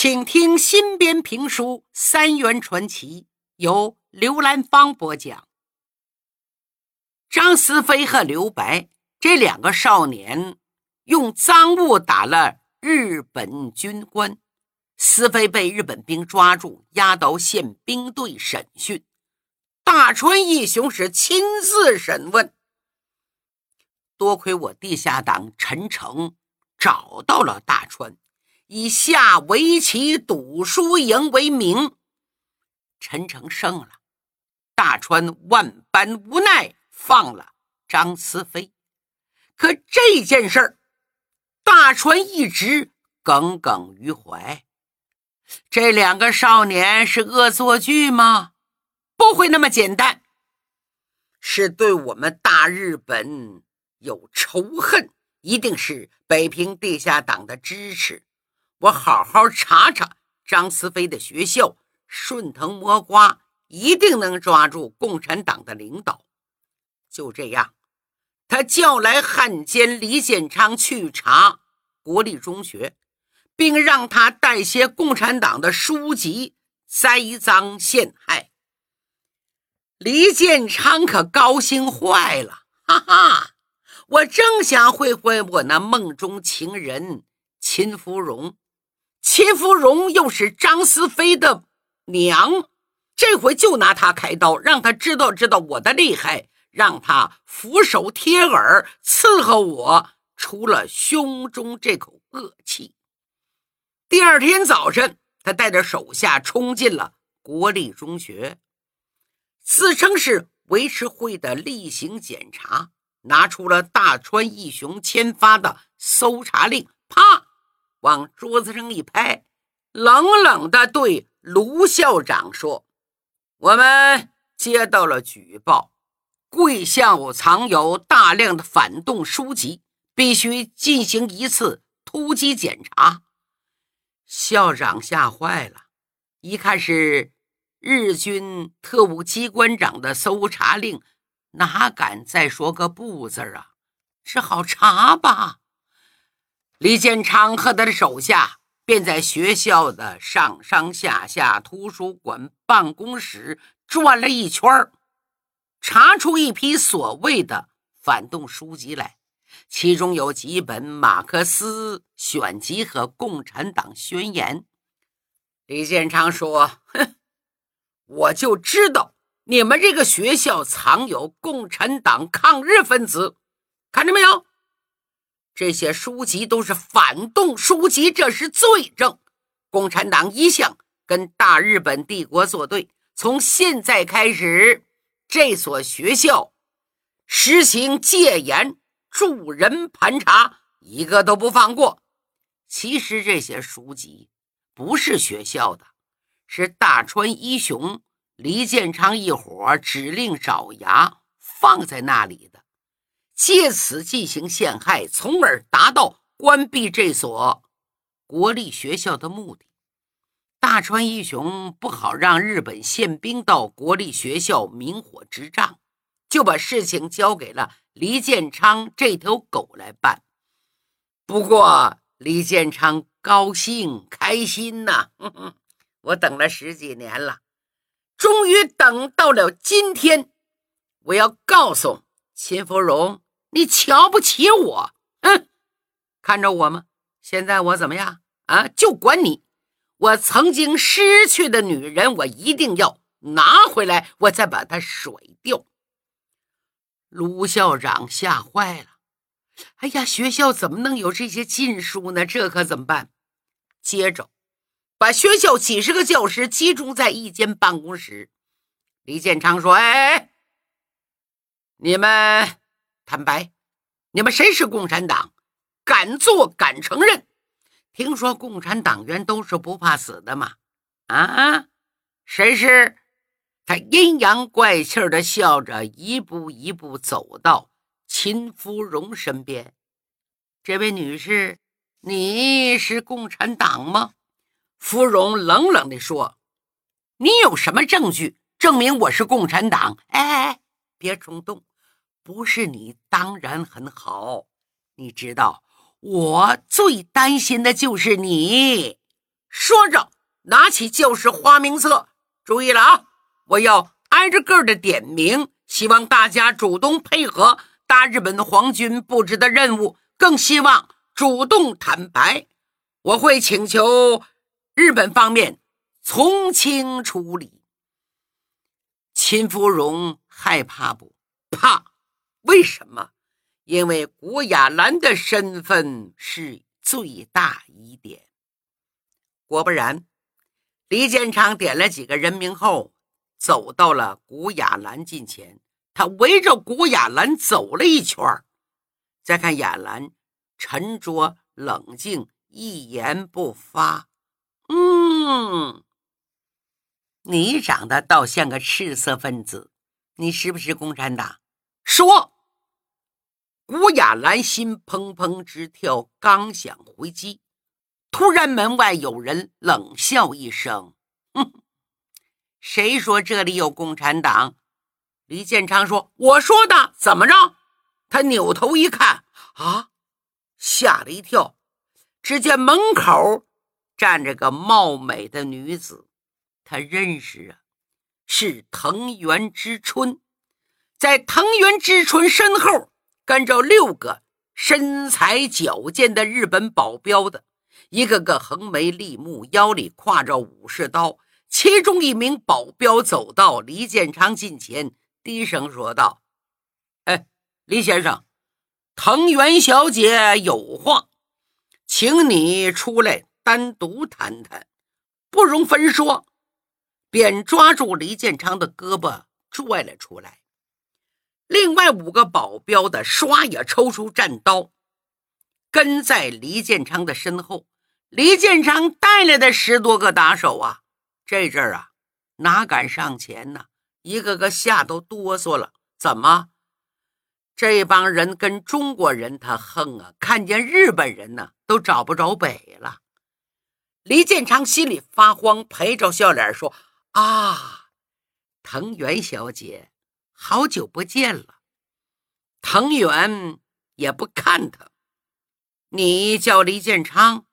请听新编评书《三元传奇》，由刘兰芳播讲。张思飞和刘白这两个少年用赃物打了日本军官，思飞被日本兵抓住，押到宪兵队审讯。大川义雄是亲自审问。多亏我地下党陈诚找到了大川。以下围棋赌输赢为名，陈诚胜了，大川万般无奈放了张思飞。可这件事儿，大川一直耿耿于怀。这两个少年是恶作剧吗？不会那么简单，是对我们大日本有仇恨，一定是北平地下党的支持。我好好查查张思飞的学校，顺藤摸瓜，一定能抓住共产党的领导。就这样，他叫来汉奸李建昌去查国立中学，并让他带些共产党的书籍栽赃陷害。李建昌可高兴坏了，哈哈！我正想会会我那梦中情人秦芙蓉。秦芙蓉又是张思飞的娘，这回就拿她开刀，让他知道知道我的厉害，让他俯首贴耳伺候我，出了胸中这口恶气。第二天早晨，他带着手下冲进了国立中学，自称是维持会的例行检查，拿出了大川义雄签发的搜查令，往桌子上一拍，冷冷地对卢校长说：“我们接到了举报，贵校藏有大量的反动书籍，必须进行一次突击检查。”校长吓坏了，一看是日军特务机关长的搜查令，哪敢再说个不字啊？只好查吧。李建昌和他的手下便在学校的上上下下、图书馆、办公室转了一圈查出一批所谓的反动书籍来，其中有几本马克思选集和共产党宣言。李建昌说：“哼，我就知道你们这个学校藏有共产党抗日分子，看着没有？”这些书籍都是反动书籍，这是罪证。共产党一向跟大日本帝国作对，从现在开始，这所学校实行戒严，助人盘查，一个都不放过。其实这些书籍不是学校的，是大川一雄、李建昌一伙指令爪牙放在那里的。借此进行陷害，从而达到关闭这所国立学校的目的。大川义雄不好让日本宪兵到国立学校明火执仗，就把事情交给了李建昌这条狗来办。不过李建昌高兴开心呐，我等了十几年了，终于等到了今天，我要告诉秦芙蓉。你瞧不起我，哼！看着我吗？现在我怎么样啊？就管你！我曾经失去的女人，我一定要拿回来，我再把她甩掉。卢校长吓坏了，哎呀，学校怎么能有这些禁书呢？这可怎么办？接着，把学校几十个教师集中在一间办公室。李建昌说：“哎，你们。”坦白，你们谁是共产党？敢做敢承认。听说共产党员都是不怕死的嘛？啊，谁是？他阴阳怪气的笑着，一步一步走到秦芙蓉身边。这位女士，你是共产党吗？芙蓉冷冷地说：“你有什么证据证明我是共产党？”哎哎哎，别冲动。不是你当然很好，你知道我最担心的就是你说着，拿起教室花名册，注意了啊！我要挨着个的点名，希望大家主动配合大日本皇军布置的任务，更希望主动坦白。我会请求日本方面从轻处理。秦芙蓉害怕不？怕？为什么？因为古雅兰的身份是最大疑点。果不然，李建昌点了几个人名后，走到了古雅兰近前。他围着古雅兰走了一圈再看雅兰沉着冷静。一言不发。嗯，你长得倒像个赤色分子，你是不是共产党？说。古雅兰心砰砰直跳，刚想回击，突然门外有人冷笑一声：“哼，谁说这里有共产党？”李建昌说：“我说的。”怎么着？他扭头一看，啊，吓了一跳。只见门口站着个貌美的女子，他认识啊，是藤原之春。在藤原之春身后跟着六个身材矫健的日本保镖的，一个个横眉立目，腰里挎着武士刀。其中一名保镖走到李建昌近前，低声说道：“哎，李先生，藤原小姐有话。”请你出来单独谈谈，不容分说。便抓住李建昌的胳膊拽了出来。另外五个保镖的唰也抽出战刀，跟在黎建昌的身后。黎建昌带来的十多个打手啊，这阵儿啊，哪敢上前呢？一个个吓都哆嗦了。怎么？这帮人跟中国人他横啊，看见日本人呢都找不着北了。黎建昌心里发慌，陪着笑脸说：“啊，藤原小姐，好久不见了。”藤原也不看他，你叫李建昌？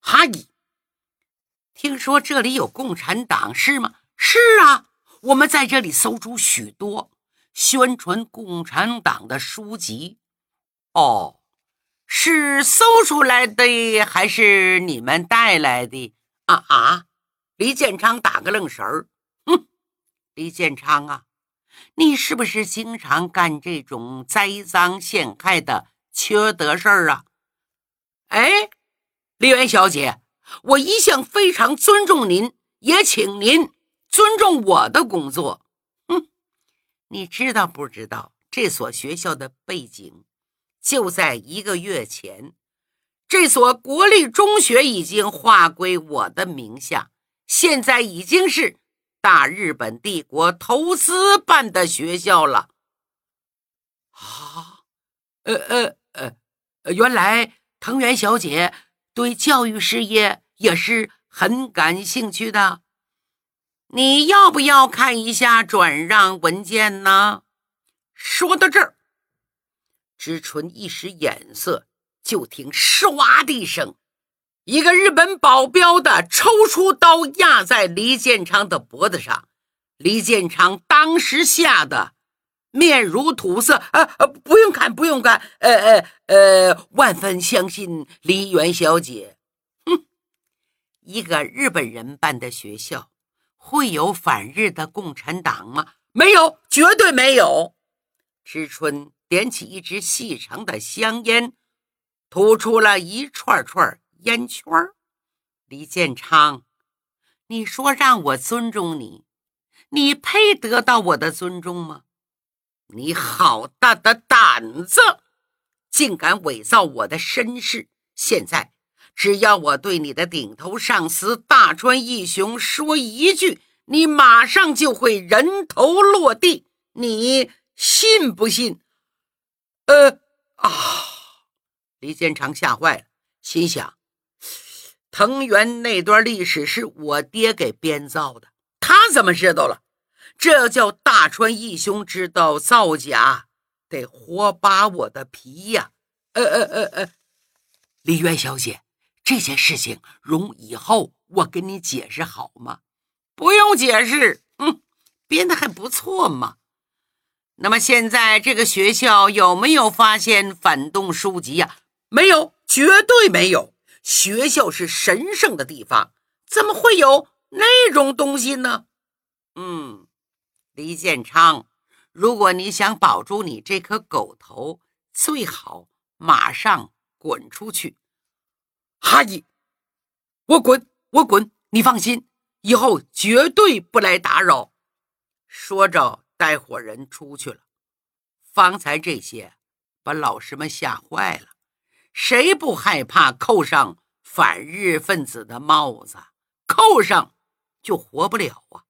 哈伊，听说这里有共产党是吗？是啊，我们在这里搜出许多。宣传共产党的书籍，哦，是搜出来的还是你们带来的？啊啊！李建昌打个愣神儿，哼，李建昌啊，你是不是经常干这种栽赃陷害的缺德事儿啊？哎，李媛小姐，我一向非常尊重您，也请您尊重我的工作。哼你知道不知道这所学校的背景？就在一个月前，这所国立中学已经划归我的名下，现在已经是大日本帝国投资办的学校了。啊，呃呃呃，原来藤原小姐对教育事业也是很感兴趣的。你要不要看一下转让文件呢？说到这儿，知春一使眼色，就听唰的一声，一个日本保镖的抽出刀压在李建昌的脖子上。李建昌当时吓得面如土色。呃呃，不用看，不用看。呃呃呃，万分相信李元小姐。哼，一个日本人办的学校。会有反日的共产党吗？没有，绝对没有。知春点起一支细长的香烟，吐出了一串串烟圈李建昌，你说让我尊重你，你配得到我的尊重吗？你好大的胆子，竟敢伪造我的身世！现在。只要我对你的顶头上司大川义雄说一句，你马上就会人头落地，你信不信？呃啊！李建长吓坏了，心想：藤原那段历史是我爹给编造的，他怎么知道了？这叫大川义雄知道造假，得活扒我的皮呀！呃呃呃呃，李渊小姐。这件事情，容以后我跟你解释好吗？不用解释，嗯，编的还不错嘛。那么现在这个学校有没有发现反动书籍呀？没有，绝对没有。学校是神圣的地方，怎么会有那种东西呢？嗯，李建昌，如果你想保住你这颗狗头，最好马上滚出去。哈伊，我滚，我滚，你放心，以后绝对不来打扰。说着，带伙人出去了。方才这些把老师们吓坏了，谁不害怕扣上反日分子的帽子？扣上就活不了啊！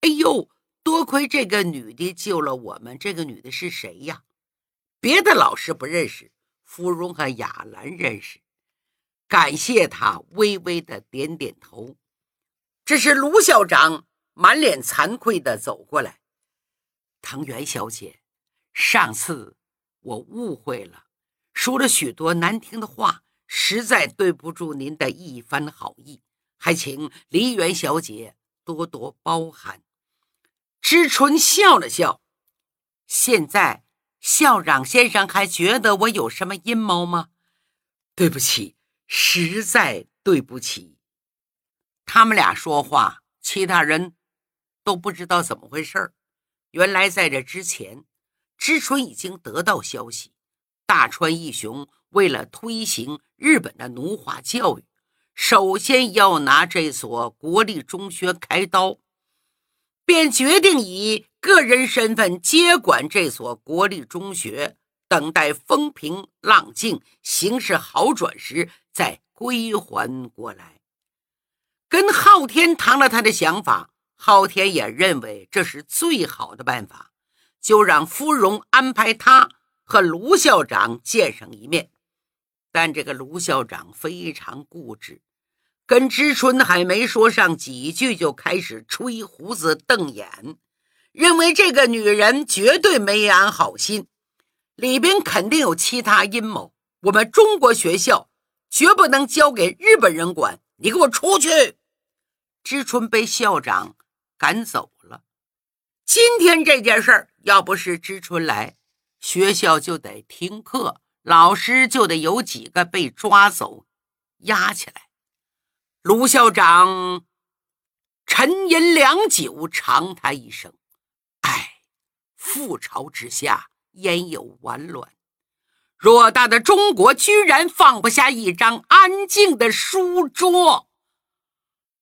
哎呦，多亏这个女的救了我们。这个女的是谁呀？别的老师不认识，芙蓉和雅兰认识。感谢他，微微的点点头。这是卢校长满脸惭愧的走过来。藤原小姐，上次我误会了，说了许多难听的话，实在对不住您的一番好意，还请梨园小姐多多包涵。知春笑了笑。现在校长先生还觉得我有什么阴谋吗？对不起。实在对不起，他们俩说话，其他人都不知道怎么回事原来在这之前，知春已经得到消息，大川义雄为了推行日本的奴化教育，首先要拿这所国立中学开刀，便决定以个人身份接管这所国立中学。等待风平浪静、形势好转时再归还过来。跟昊天谈了他的想法，昊天也认为这是最好的办法，就让芙蓉安排他和卢校长见上一面。但这个卢校长非常固执，跟知春还没说上几句，就开始吹胡子瞪眼，认为这个女人绝对没安好心。里边肯定有其他阴谋，我们中国学校绝不能交给日本人管。你给我出去！知春被校长赶走了。今天这件事儿，要不是知春来，学校就得停课，老师就得有几个被抓走、押起来。卢校长沉吟良久，长叹一声：“唉，覆巢之下。”焉有完卵？偌大的中国居然放不下一张安静的书桌。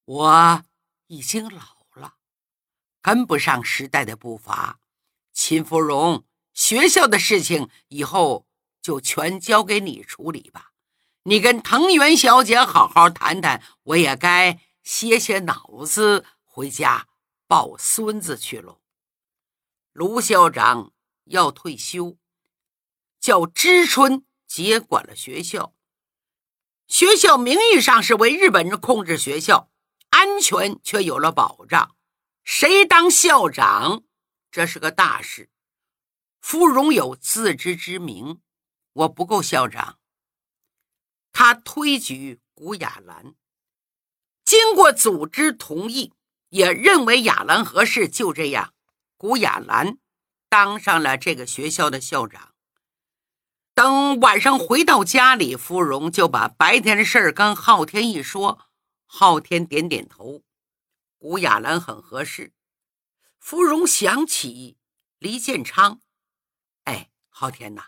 我已经老了，跟不上时代的步伐。秦芙蓉，学校的事情以后就全交给你处理吧。你跟藤原小姐好好谈谈，我也该歇歇脑子，回家抱孙子去喽。卢校长。要退休，叫知春接管了学校。学校名义上是为日本人控制学校，安全却有了保障。谁当校长，这是个大事。芙蓉有自知之明，我不够校长。他推举古雅兰，经过组织同意，也认为雅兰合适，就这样，古雅兰。当上了这个学校的校长。等晚上回到家里，芙蓉就把白天的事儿跟昊天一说。昊天点点头，古雅兰很合适。芙蓉想起黎建昌，昊天呐，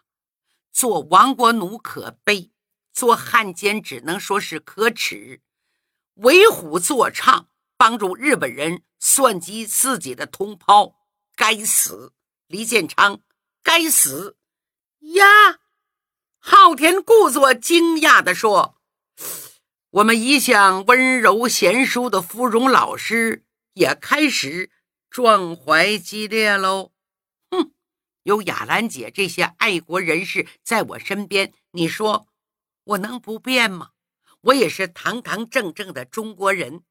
做亡国奴可悲，做汉奸只能说是可耻。为虎作伥，帮助日本人算计自己的同胞，该死！李建昌，该死呀！昊天故作惊讶地说：“我们一向温柔贤淑的芙蓉老师也开始壮怀激烈喽。”有雅兰姐这些爱国人士在我身边，你说我能不变吗？我也是堂堂正正的中国人。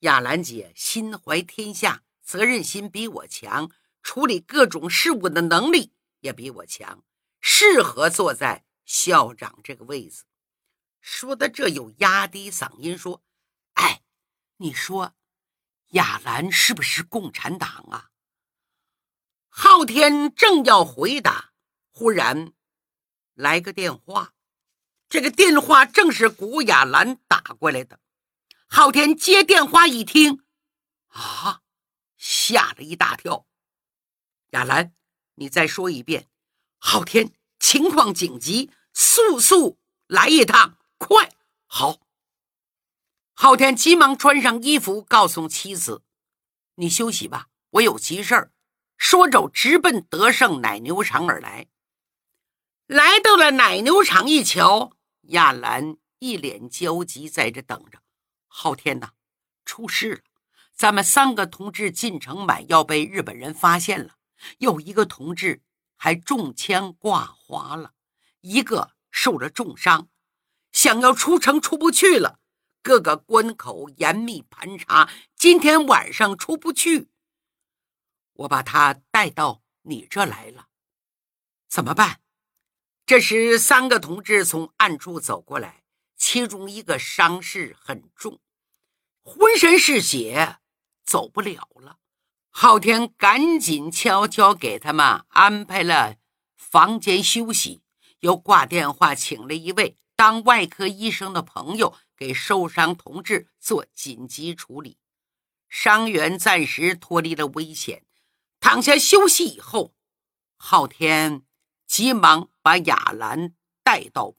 雅兰姐心怀天下，责任心比我强。处理各种事务的能力也比我强，适合坐在校长这个位子。说的这又压低嗓音说：“哎，你说亚兰是不是共产党啊？”昊天正要回答，忽然来个电话，这个电话正是古雅兰打过来的。昊天接电话一听，啊，吓了一大跳。雅兰，你再说一遍。昊天，情况紧急，速速来一趟，快！好。昊天急忙穿上衣服，告诉妻子：“你休息吧，我有急事儿。”说着，直奔德胜奶牛场而来。来到了奶牛场，一瞧，亚兰一脸焦急，在这等着。昊天呐，出事了！咱们三个同志进城买药，被日本人发现了。有一个同志还中枪挂滑了，一个受了重伤，想要出城出不去了。各个关口严密盘查，今天晚上出不去。我把他带到你这来了，怎么办？这时，三个同志从暗处走过来，其中一个伤势很重，浑身是血，走不了了。昊天赶紧悄悄给他们安排了房间休息，又挂电话请了一位当外科医生的朋友，给受伤同志做紧急处理，伤员暂时脱离了危险。躺下休息以后，昊天急忙把雅兰带到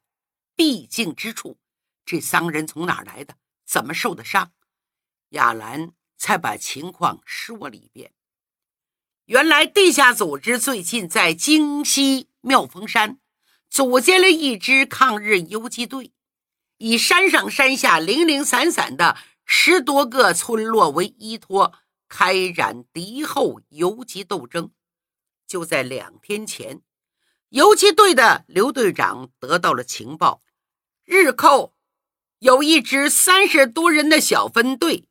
必经之处。这三人从哪儿来的？怎么受的伤？雅兰才把情况说了一遍。原来地下组织最近在京西妙峰山组建了一支抗日游击队，以山上山下零零散散的十多个村落为依托。开展敌后游击斗争。就在两天前，游击队的刘队长得到了情报，日寇有一支三十多人的小分队，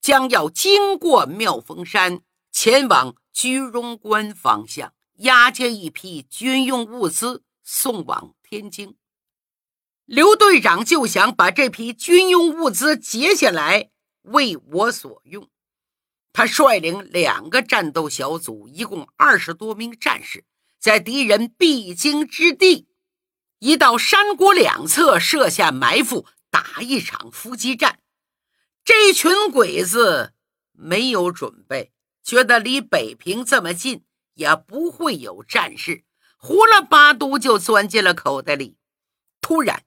将要经过妙峰山，前往居庸关方向，押解一批军用物资送往天津。刘队长就想把这批军用物资截下来，为我所用。他率领两个战斗小组，一共二十多名战士，在敌人必经之地，一道山谷两侧设下埋伏，打一场伏击战。这群鬼子没有准备，觉得离北平这么近，也不会有战事，呼啦巴嘟就钻进了口袋里。突然，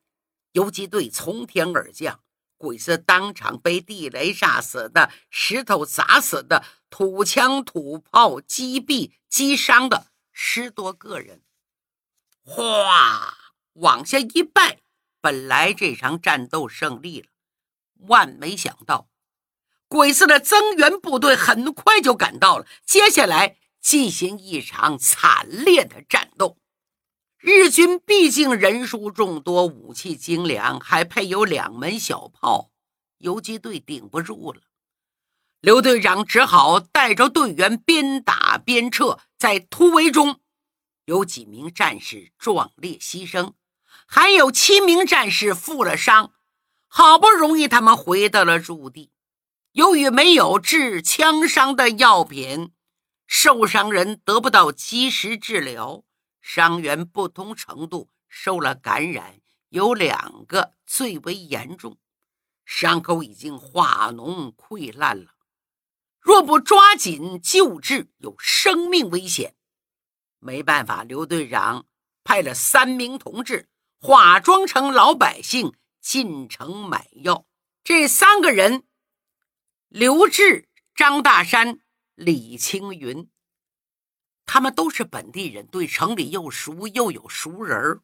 游击队从天而降。鬼子当场被地雷炸死的，石头砸死的，土枪土炮击毙击伤的十多个人，哗往下一拜。本来这场战斗胜利了，万没想到，鬼子的增援部队很快就赶到了，接下来进行一场惨烈的战斗。日军毕竟人数众多，武器精良，还配有两门小炮，游击队顶不住了。刘队长只好带着队员边打边撤，在突围中，有几名战士壮烈牺牲，还有七名战士负了伤。好不容易他们回到了驻地，由于没有治枪伤的药品，受伤人得不到及时治疗。伤员不同程度受了感染，有两个最为严重，伤口已经化脓溃烂了。若不抓紧救治，有生命危险。没办法，刘队长派了三名同志化妆成老百姓进城买药。这三个人：刘志、张大山、李青云。他们都是本地人，对城里又熟又有熟人。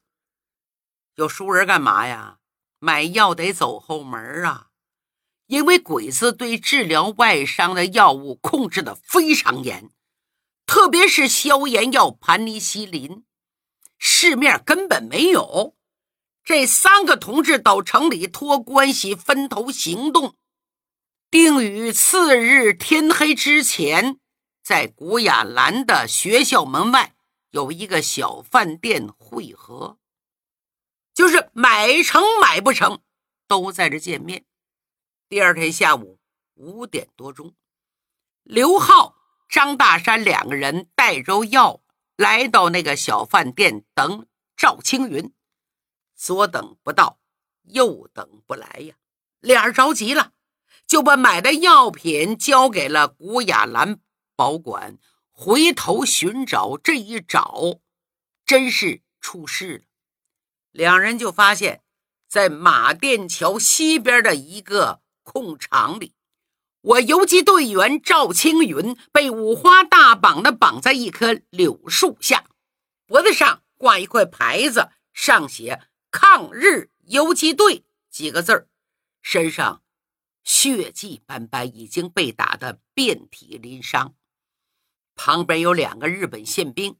有熟人干嘛呀？买药得走后门啊！因为鬼子对治疗外伤的药物控制的非常严，特别是消炎药盘尼西林，市面根本没有。这三个同志到城里托关系分头行动，定于次日天黑之前。在古雅兰的学校门外有一个小饭店汇合。就是买成买不成，都在这见面。第二天下午五点多钟，刘浩、张大山两个人带着药来到那个小饭店等赵青云，左等不到，右等不来呀，俩人着急了，就把买的药品交给了古雅兰保管，回头寻找。这一找，真是出事了。两人就发现，在马甸桥西边的一个空场里，我游击队员赵青云被五花大绑的绑在一棵柳树下，脖子上挂一块牌子，上写“抗日游击队”几个字儿，身上血迹斑斑，已经被打得遍体鳞伤。旁边有两个日本宪兵。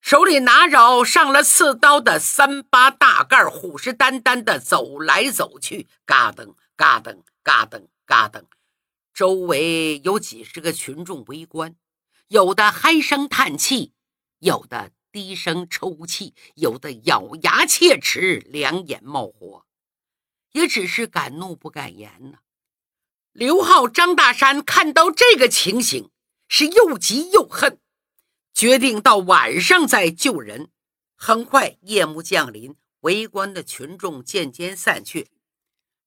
手里拿着上了刺刀的三八大盖，虎视眈眈的走来走去，嘎噔嘎噔嘎噔嘎噔。周围有几十个群众围观，有的唉声叹气，有的低声抽泣，有的咬牙切齿，两眼冒火，也只是敢怒不敢言呢。刘浩、张大山看到这个情形，是又急又恨。决定到晚上再救人。很快，夜幕降临，围观的群众渐渐散去。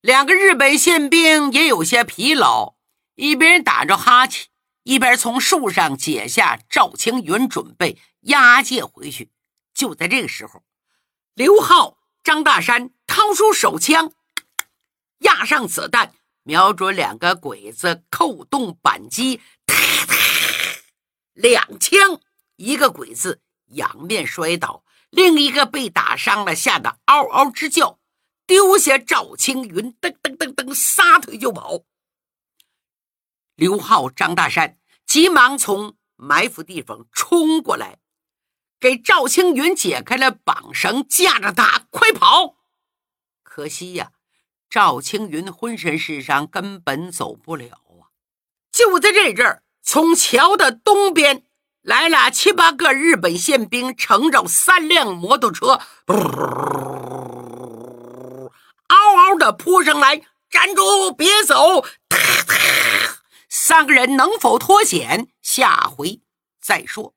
两个日本宪兵也有些疲劳，一边打着哈欠，一边从树上解下赵青云，准备押解回去。就在这个时候，刘浩、张大山掏出手枪，压上子弹，瞄准两个鬼子，扣动扳机，两枪。一个鬼子仰面摔倒，另一个被打伤了，吓得嗷嗷直叫，丢下赵青云，噔噔噔噔，撒腿就跑。刘浩、张大山急忙从埋伏地方冲过来，给赵青云解开了绑绳，架着他快跑。可惜呀，赵青云浑身是伤，根本走不了啊！就在这阵儿，从桥的东边。来了七八个日本宪兵，乘着三辆摩托车，嗷嗷的扑上来，站住，别走！三个人能否脱险？下回再说。